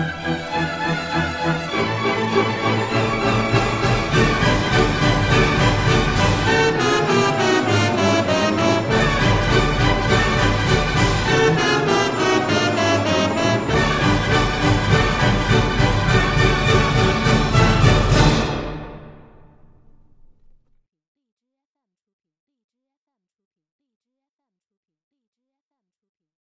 Música